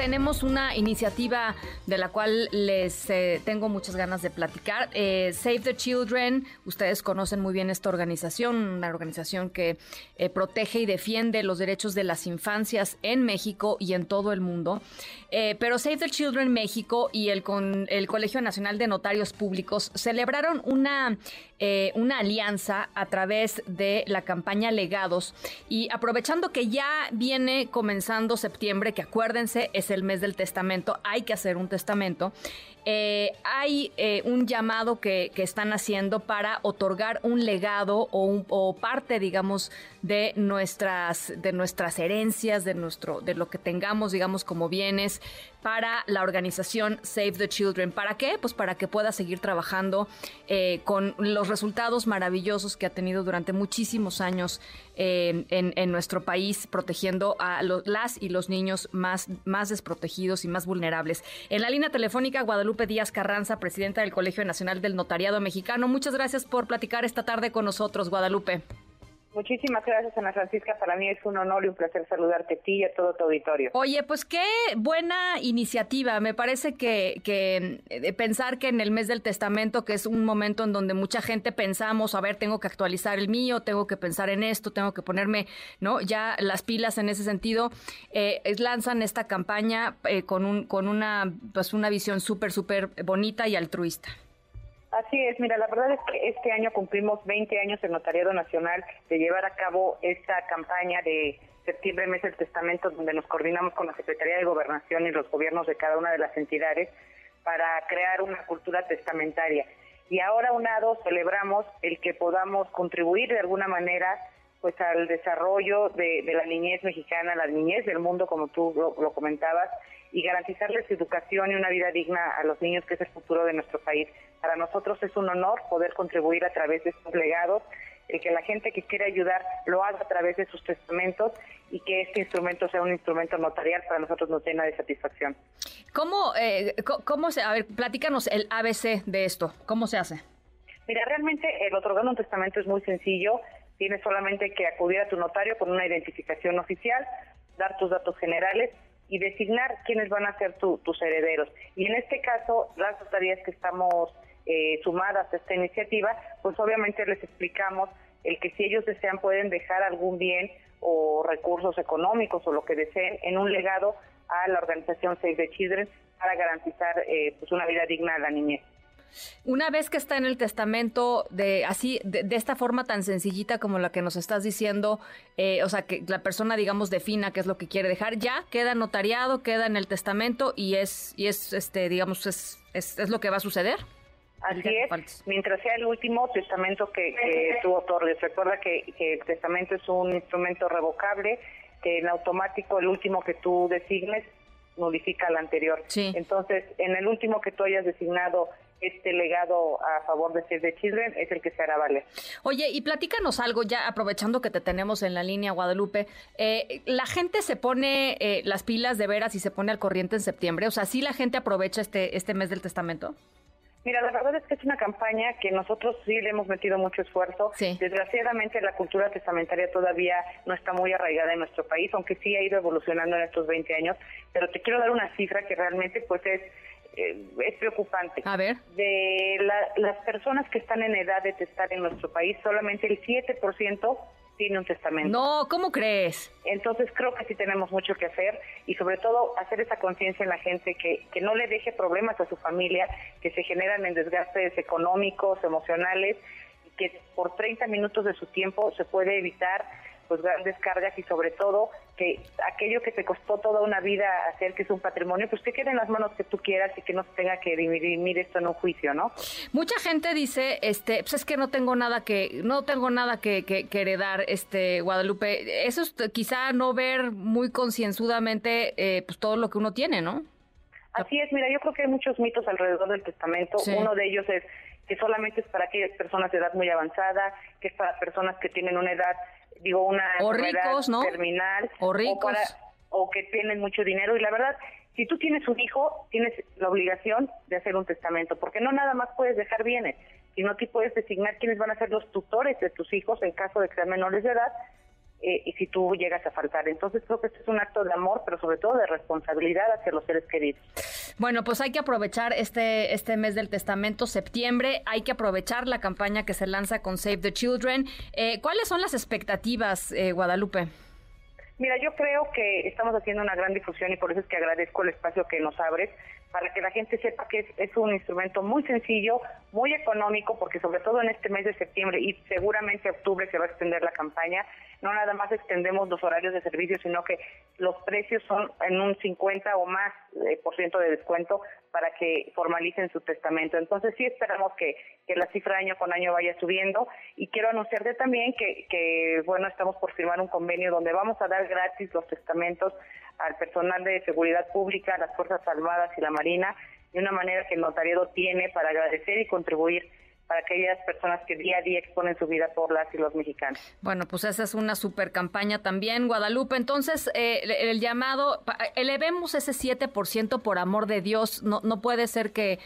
tenemos una iniciativa de la cual les eh, tengo muchas ganas de platicar. Eh, Save the Children, ustedes conocen muy bien esta organización, una organización que eh, protege y defiende los derechos de las infancias en México y en todo el mundo. pero Save the Children México y el, con, el Colegio Nacional de Notarios Públicos celebraron una, una alianza a través de la campaña Legados y aprovechando que ya viene comenzando septiembre, que acuérdense, es el mes del testamento, hay que hacer un testamento. Eh, hay eh, un llamado que, están haciendo para otorgar un legado o, parte, digamos, de nuestras, de nuestras herencias, de, nuestro, de lo que tengamos, digamos, como bienes para la organización Save the Children. ¿Para qué? Pues para que pueda seguir trabajando eh, con los resultados maravillosos que ha tenido durante muchísimos años en, en, nuestro país, protegiendo a las y los niños más, más desprotegidos y más vulnerables. En la línea telefónica, Guadalupe Díaz Carranza, presidenta del Colegio Nacional del Notariado Mexicano. Muchas gracias por platicar esta tarde con nosotros, Guadalupe. Muchísimas gracias, Ana Francisca. Para mí es un honor y un placer saludarte a ti y a todo tu auditorio. Oye, pues qué buena iniciativa. Me parece que, que eh, pensar que en el mes del testamento, que es un momento en donde mucha gente pensamos, a ver, tengo que actualizar el mío, tengo que pensar en esto, tengo que ponerme, ¿no? Ya las pilas en ese sentido, eh, lanzan esta campaña eh, con, un, con una, pues una visión súper, súper bonita y altruista. Así es, mira, la verdad es que este año cumplimos 20 años en Notariado Nacional de llevar a cabo esta campaña de septiembre, mes del testamento, donde nos coordinamos con la Secretaría de Gobernación y los gobiernos de cada una de las entidades para crear una cultura testamentaria. Y ahora, unado, celebramos el que podamos contribuir de alguna manera pues al desarrollo de, la niñez mexicana, la niñez del mundo, como tú lo, comentabas, y garantizarles educación y una vida digna a los niños, que es el futuro de nuestro país. Para nosotros es un honor poder contribuir a través de estos legados, el que la gente que quiere ayudar lo haga a través de sus testamentos y que este instrumento sea un instrumento notarial para nosotros nos llena de satisfacción. ¿Cómo, eh, cómo se, a ver, platícanos el ABC de esto, ¿cómo se hace? Mira, realmente el otorgar un testamento es muy sencillo, tienes solamente que acudir a tu notario con una identificación oficial, dar tus datos generales y designar quiénes van a ser tus herederos. Y en este caso, las notarías que estamos eh, sumadas a esta iniciativa, pues obviamente les explicamos el que si ellos desean pueden dejar algún bien o recursos económicos o lo que deseen en un legado a la organización Save the Children para garantizar eh, pues una vida digna a la niñez. Una vez que está en el testamento de así de, esta forma tan sencillita como la que nos estás diciendo, eh, o sea que la persona digamos defina qué es lo que quiere dejar, ya queda notariado, queda en el testamento y es y es este digamos es, es, lo que va a suceder. Así es, mientras sea el último testamento que, tú otorgues. Recuerda que, que, el testamento es un instrumento revocable, que en automático el último que tú designes nulifica al anterior. Entonces, en el último que tú hayas designado este legado a favor de Save the Children es el que se hará valer. Oye, y platícanos algo ya, aprovechando que te tenemos en la línea, Guadalupe. Eh, ¿La gente se pone eh, las pilas de veras y se pone al corriente en septiembre? O sea, ¿sí la gente aprovecha este, este mes del testamento? Mira, la verdad es que es una campaña que nosotros sí le hemos metido mucho esfuerzo. Desgraciadamente la cultura testamentaria todavía no está muy arraigada en nuestro país, aunque sí ha ido evolucionando en estos 20 años. Pero te quiero dar una cifra que realmente pues es eh, es preocupante. A ver. De las personas que están en edad de testar en nuestro país, solamente el 7% tiene un testamento. No, ¿cómo crees? Entonces creo que sí tenemos mucho que hacer y sobre todo hacer esa conciencia en la gente que, que no le deje problemas a su familia que se generan en desgastes económicos, emocionales y que por 30 minutos de su tiempo se puede evitar pues grandes cargas y sobre todo que aquello que te costó toda una vida hacer que es un patrimonio, pues que quede en las manos que tú quieras y que no se tenga que dirimir esto en un juicio, ¿no? Mucha gente dice, este, pues es que no tengo nada que, no tengo nada que, que, heredar, este, Guadalupe. Eso es quizá no ver muy concienzudamente eh, pues todo lo que uno tiene, ¿no? Así es, mira, yo creo que hay muchos mitos alrededor del testamento. Uno de ellos es que solamente es para aquellas personas de edad muy avanzada, que es para personas que tienen una edad digo, una o ricos, ¿no? terminal o, ricos. O, que tienen mucho dinero. Y la verdad, si tú tienes un hijo, tienes la obligación de hacer un testamento, porque no nada más puedes dejar bienes, sino que puedes designar quiénes van a ser los tutores de tus hijos en caso de que sean menores de edad eh, y si tú llegas a faltar. Entonces creo que este es un acto de amor, pero sobre todo de responsabilidad hacia los seres queridos. Bueno, pues hay que aprovechar este, este mes del testamento, septiembre, hay que aprovechar la campaña que se lanza con Save the Children. Eh, ¿Cuáles son las expectativas, eh, Guadalupe? Mira, yo creo que estamos haciendo una gran difusión y por eso es que agradezco el espacio que nos abres para que la gente sepa que es, un instrumento muy sencillo, muy económico, porque sobre todo en este mes de septiembre y seguramente octubre se va a extender la campaña, no nada más extendemos los horarios de servicio, sino que los precios son en un 50 o más eh, por ciento de descuento para que formalicen su testamento. Entonces sí esperamos que, que la cifra año con año vaya subiendo y quiero anunciarte también que, que, bueno, estamos por firmar un convenio donde vamos a dar gratis los testamentos al personal de seguridad pública, a las Fuerzas Armadas y la Marina, de una manera que el notariado tiene para agradecer y contribuir para aquellas personas que día a día exponen su vida por las y los mexicanos. Bueno, pues esa es una super campaña también, Guadalupe. Entonces, eh, el, llamado, elevemos ese 7% por amor de Dios. No, no puede ser que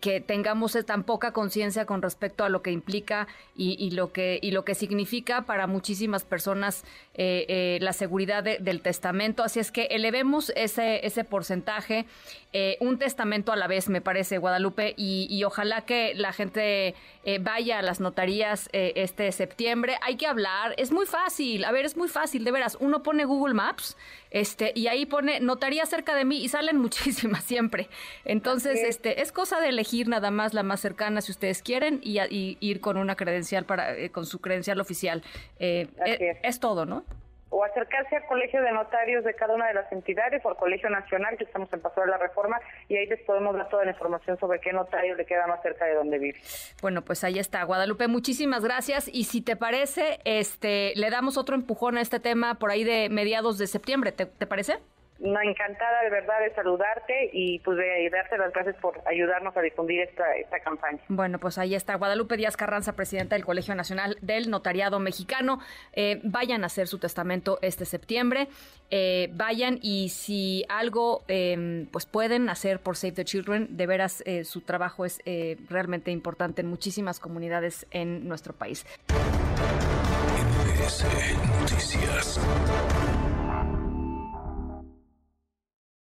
que, tengamos tan poca conciencia con respecto a lo que implica y, lo que y lo que significa para muchísimas personas eh, eh, la seguridad del testamento. Así es que elevemos ese ese porcentaje, eh, un testamento a la vez, me parece, Guadalupe, y, ojalá que la gente vaya a las notarías este septiembre. Hay que hablar, es muy fácil. A ver, es muy fácil, de veras. Uno pone Google Maps, este, y ahí pone notaría cerca de mí y salen muchísimas siempre. Entonces, este, es cosa de elegir nada más la más cercana si ustedes quieren y, ir con una credencial para eh, con su credencial oficial. Eh, eh, es. todo, ¿no? o acercarse al colegio de notarios de cada una de las entidades o al colegio nacional que estamos en paso de la reforma y ahí les podemos dar toda la información sobre qué notario le queda más cerca de donde vive. Bueno, pues ahí está, Guadalupe, muchísimas gracias y si te parece, este, le damos otro empujón a este tema por ahí de mediados de septiembre, ¿te, te parece? Encantada de verdad de saludarte y pues de darte las gracias por ayudarnos a difundir esta, esta campaña. Bueno, pues ahí está Guadalupe Díaz Carranza, presidenta del Colegio Nacional del Notariado Mexicano. Eh, vayan a hacer su testamento este septiembre. Eh, vayan y si algo em, pues pueden hacer por Save the Children, de veras eh, su trabajo es realmente importante en muchísimas comunidades en nuestro país. Noticias.